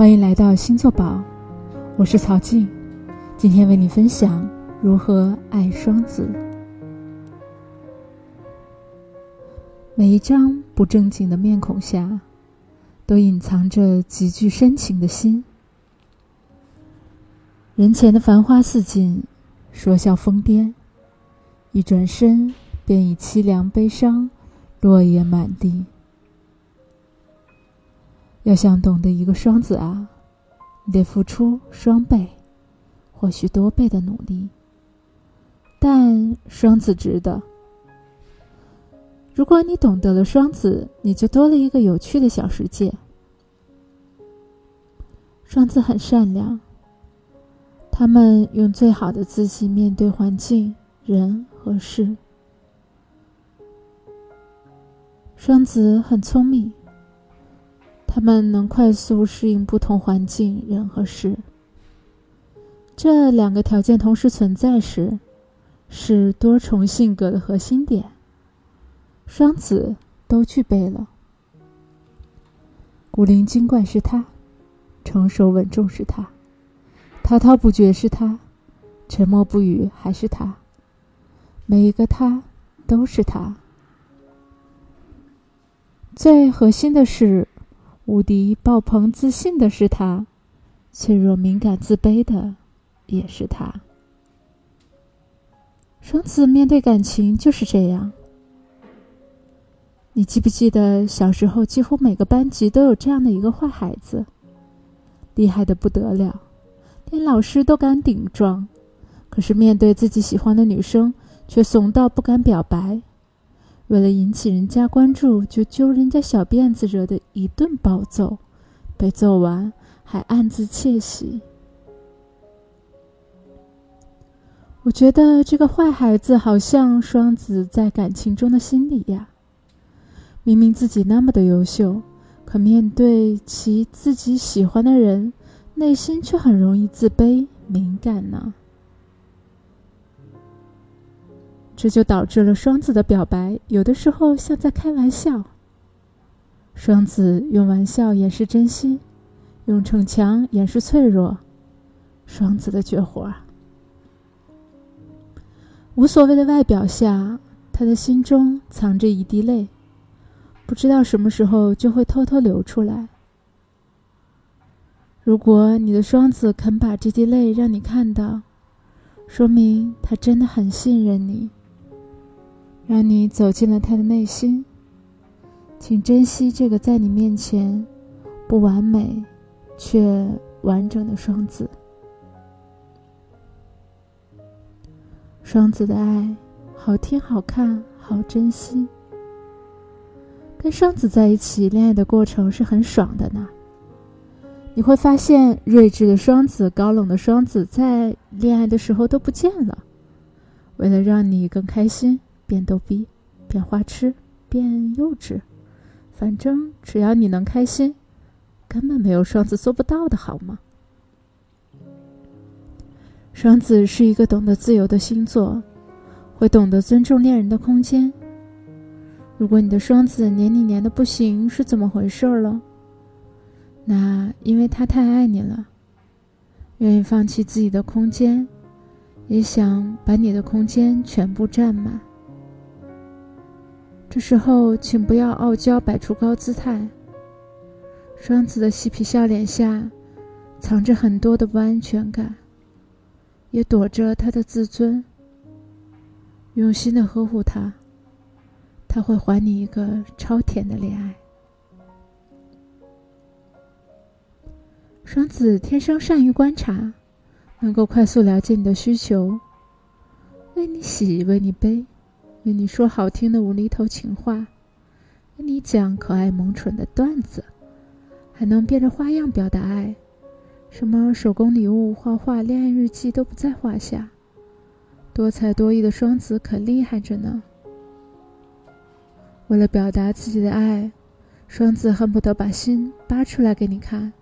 欢迎来到星座宝，我是曹静，今天为你分享如何爱双子。每一张不正经的面孔下，都隐藏着极具深情的心。人前的繁花似锦，说笑疯癫，一转身便以凄凉悲伤，落叶满地。要想懂得一个双子啊，你得付出双倍，或许多倍的努力。但双子值得。如果你懂得了双子，你就多了一个有趣的小世界。双子很善良，他们用最好的自信面对环境、人和事。双子很聪明。他们能快速适应不同环境、人和事。这两个条件同时存在时，是多重性格的核心点。双子都具备了。古灵精怪是他，成熟稳重是他，滔滔不绝是他，沉默不语还是他。每一个他都是他。最核心的是。无敌爆棚自信的是他，脆弱敏感自卑的也是他。双子面对感情就是这样。你记不记得小时候，几乎每个班级都有这样的一个坏孩子，厉害的不得了，连老师都敢顶撞，可是面对自己喜欢的女生，却怂到不敢表白。为了引起人家关注，就揪人家小辫子，惹得一顿暴揍，被揍完还暗自窃喜。我觉得这个坏孩子好像双子在感情中的心理呀。明明自己那么的优秀，可面对其自己喜欢的人，内心却很容易自卑敏感呢。这就导致了双子的表白有的时候像在开玩笑。双子用玩笑掩饰真心，用逞强掩饰脆弱，双子的绝活啊！无所谓的外表下，他的心中藏着一滴泪，不知道什么时候就会偷偷流出来。如果你的双子肯把这滴泪让你看到，说明他真的很信任你。让你走进了他的内心，请珍惜这个在你面前不完美却完整的双子。双子的爱好听、好看、好珍惜。跟双子在一起，恋爱的过程是很爽的呢。你会发现，睿智的双子、高冷的双子在恋爱的时候都不见了。为了让你更开心。变逗逼，变花痴，变幼稚，反正只要你能开心，根本没有双子做不到的，好吗？双子是一个懂得自由的星座，会懂得尊重恋人的空间。如果你的双子黏你黏的不行，是怎么回事了？那因为他太爱你了，愿意放弃自己的空间，也想把你的空间全部占满。这时候，请不要傲娇，摆出高姿态。双子的嬉皮笑脸下，藏着很多的不安全感，也躲着他的自尊。用心的呵护他，他会还你一个超甜的恋爱。双子天生善于观察，能够快速了解你的需求，为你喜，为你悲。为你说好听的无厘头情话，为你讲可爱萌蠢的段子，还能变着花样表达爱，什么手工礼物、画画、恋爱日记都不在话下。多才多艺的双子可厉害着呢。为了表达自己的爱，双子恨不得把心扒出来给你看，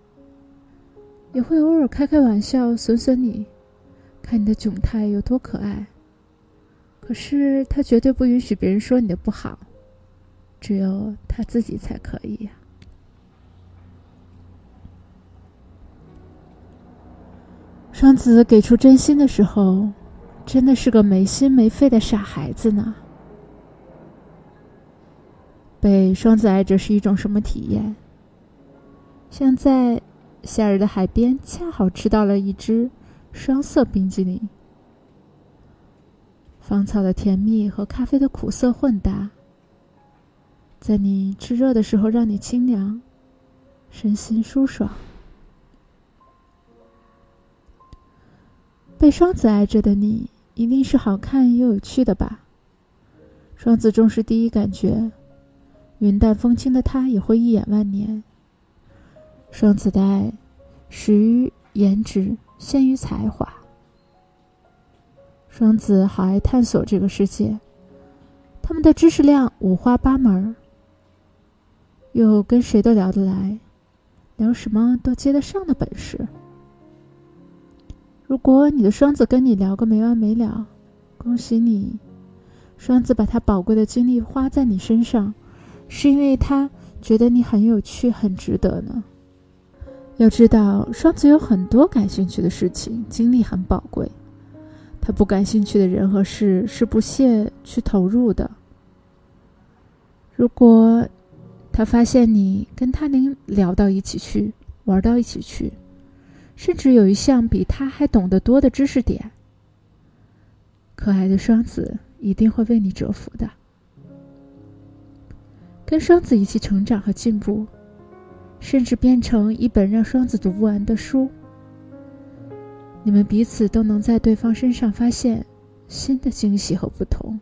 也会偶尔开开玩笑损损你，看你的窘态有多可爱。可是他绝对不允许别人说你的不好，只有他自己才可以呀。双子给出真心的时候，真的是个没心没肺的傻孩子呢。被双子爱着是一种什么体验？像在夏日的海边，恰好吃到了一只双色冰激凌，芳草的甜蜜和咖啡的苦涩混搭，在你炽热的时候让你清凉，身心舒爽。被双子爱着的你，一定是好看又有趣的吧？双子重视第一感觉。云淡风轻的他也会一眼万年。双子的爱始于颜值，陷于才华。双子好爱探索这个世界，他们的知识量五花八门，又跟谁都聊得来，聊什么都接得上的本事。如果你的双子跟你聊个没完没了，恭喜你，双子把他宝贵的精力花在你身上。是因为他觉得你很有趣，很值得呢。要知道，双子有很多感兴趣的事情，精力很宝贵。他不感兴趣的人和事是不屑去投入的。如果他发现你跟他能聊到一起去，玩到一起去，甚至有一项比他还懂得多的知识点，可爱的双子一定会为你折服的。跟双子一起成长和进步，甚至变成一本让双子读不完的书。你们彼此都能在对方身上发现新的惊喜和不同。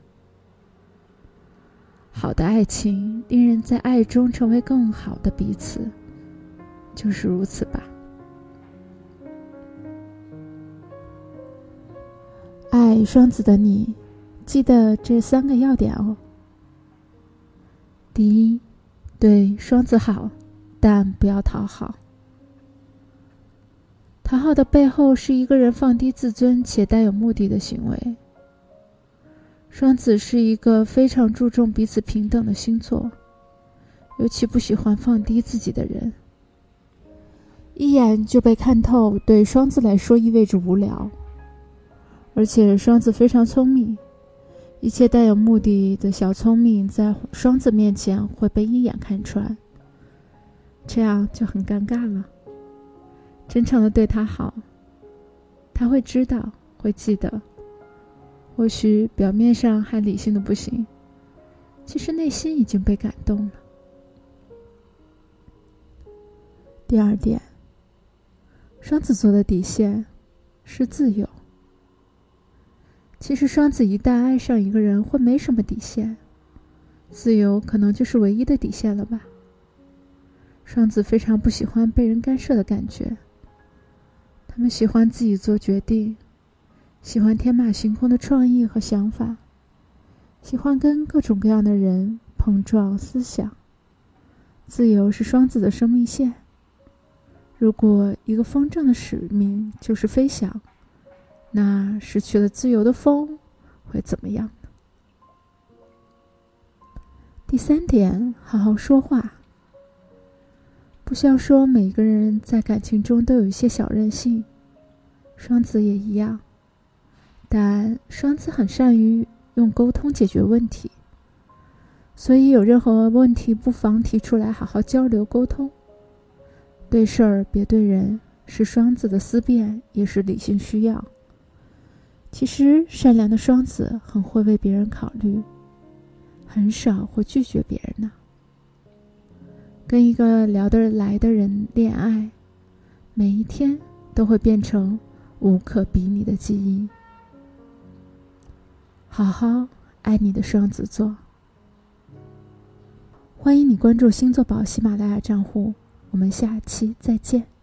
好的爱情令人在爱中成为更好的彼此，就是如此吧。爱双子的你，记得这三个要点哦。第一，对双子好，但不要讨好。讨好的背后是一个人放低自尊且带有目的的行为。双子是一个非常注重彼此平等的星座，尤其不喜欢放低自己的人。一眼就被看透，对双子来说意味着无聊。而且双子非常聪明。一切带有目的的小聪明，在双子面前会被一眼看穿，这样就很尴尬了。真诚的对他好，他会知道，会记得。或许表面上还理性的不行，其实内心已经被感动了。第二点，双子座的底线是自由。其实，双子一旦爱上一个人，会没什么底线，自由可能就是唯一的底线了吧。双子非常不喜欢被人干涉的感觉，他们喜欢自己做决定，喜欢天马行空的创意和想法，喜欢跟各种各样的人碰撞思想。自由是双子的生命线。如果一个风筝的使命就是飞翔。那失去了自由的风会怎么样呢？第三点，好好说话。不需要说每个人在感情中都有一些小任性，双子也一样。但双子很善于用沟通解决问题，所以有任何问题不妨提出来，好好交流沟通。对事儿别对人，是双子的思辨，也是理性需要。其实，善良的双子很会为别人考虑，很少会拒绝别人呢。跟一个聊得来的人恋爱，每一天都会变成无可比拟的记忆。好好爱你的双子座。欢迎你关注星座宝喜马拉雅账户，我们下期再见。